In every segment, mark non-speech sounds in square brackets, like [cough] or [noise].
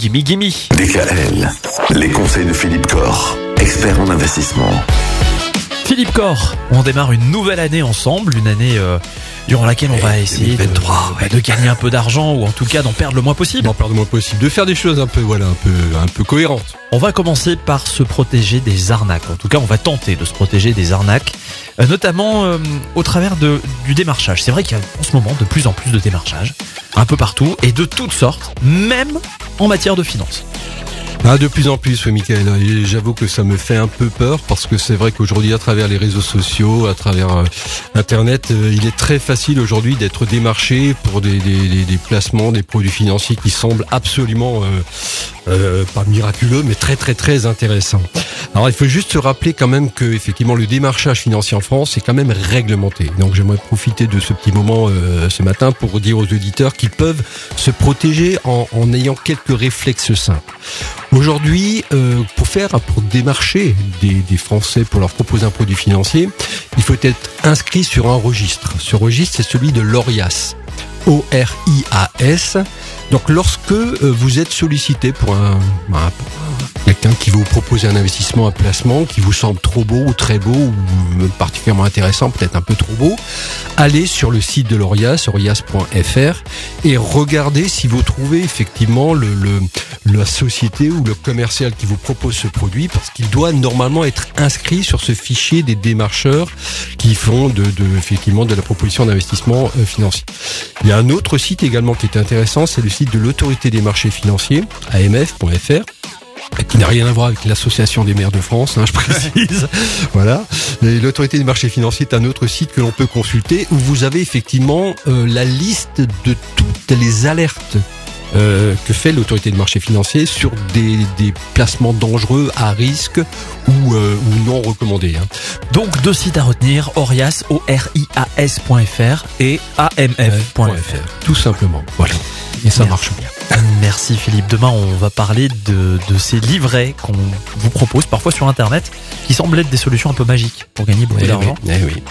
gimme gimme. DKL, les conseils de Philippe Corr, expert en investissement. Philippe Corr, on démarre une nouvelle année ensemble, une année euh, durant laquelle on va essayer de, 2023, bah, de gagner un peu d'argent ou en tout cas d'en perdre le moins possible. d'en perdre le moins possible, de faire des choses un peu, voilà, un peu, un peu cohérentes. On va commencer par se protéger des arnaques. En tout cas, on va tenter de se protéger des arnaques, euh, notamment euh, au travers de, du démarchage. C'est vrai qu'il y a en ce moment de plus en plus de démarchage, un peu partout, et de toutes sortes, même en matière de finances. Ah, de plus en plus, oui, Michael. J'avoue que ça me fait un peu peur parce que c'est vrai qu'aujourd'hui, à travers les réseaux sociaux, à travers euh, Internet, euh, il est très facile aujourd'hui d'être démarché pour des, des, des- placements, des produits financiers qui semblent absolument, euh, euh, pas miraculeux, mais très très très intéressants. Alors, il faut juste se rappeler quand même que effectivement le démarchage financier en France est quand même réglementé. Donc, j'aimerais profiter de ce petit moment ce matin pour dire aux auditeurs qu'ils peuvent se protéger en, en ayant quelques réflexes simples. Aujourd'hui, euh, pour faire, pour démarcher des, Français pour leur proposer un produit financier, il faut être inscrit sur un registre. Ce registre, c'est celui de l'ORIAS. O-R-I-A-S. Donc, lorsque euh, vous êtes sollicité pour un, vous proposer un investissement, un placement qui vous semble trop beau ou très beau ou particulièrement intéressant, peut-être un peu trop beau, allez sur le site de l'ORIAS, orias.fr, et regardez si vous trouvez effectivement la société ou le commercial qui vous propose ce produit, parce qu'il doit normalement être inscrit sur ce fichier des démarcheurs qui font de, de- effectivement de la proposition d'investissement euh, financier. Il y a un autre site également qui est intéressant, c'est le site de l'autorité des marchés financiers, amf.fr qui n'a rien à voir avec l'association des maires de France, hein, je précise. [laughs] voilà. L'autorité des marchés financiers est un autre site que l'on peut consulter où vous avez effectivement euh, la liste de toutes les alertes euh, que fait l'autorité des marchés financiers sur des, des placements dangereux à risque ou, euh, ou non recommandés. hein. Donc deux sites à retenir, Orias, O-R-I-A-S.fr et AMF.fr. Tout simplement. Voilà. Et ça marche bien. Merci Philippe. Demain, on va parler de, de ces livrets qu'on vous propose parfois sur Internet qui semblent être des solutions un peu magiques pour gagner beaucoup Eh d'argent. oui, eh oui.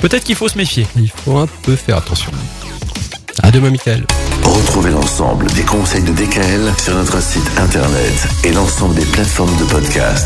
Peut-être qu'il faut se méfier. Il faut un peu faire attention. À demain, Michael. Retrouvez l'ensemble des conseils de DKL sur notre site internet et l'ensemble des plateformes de podcast.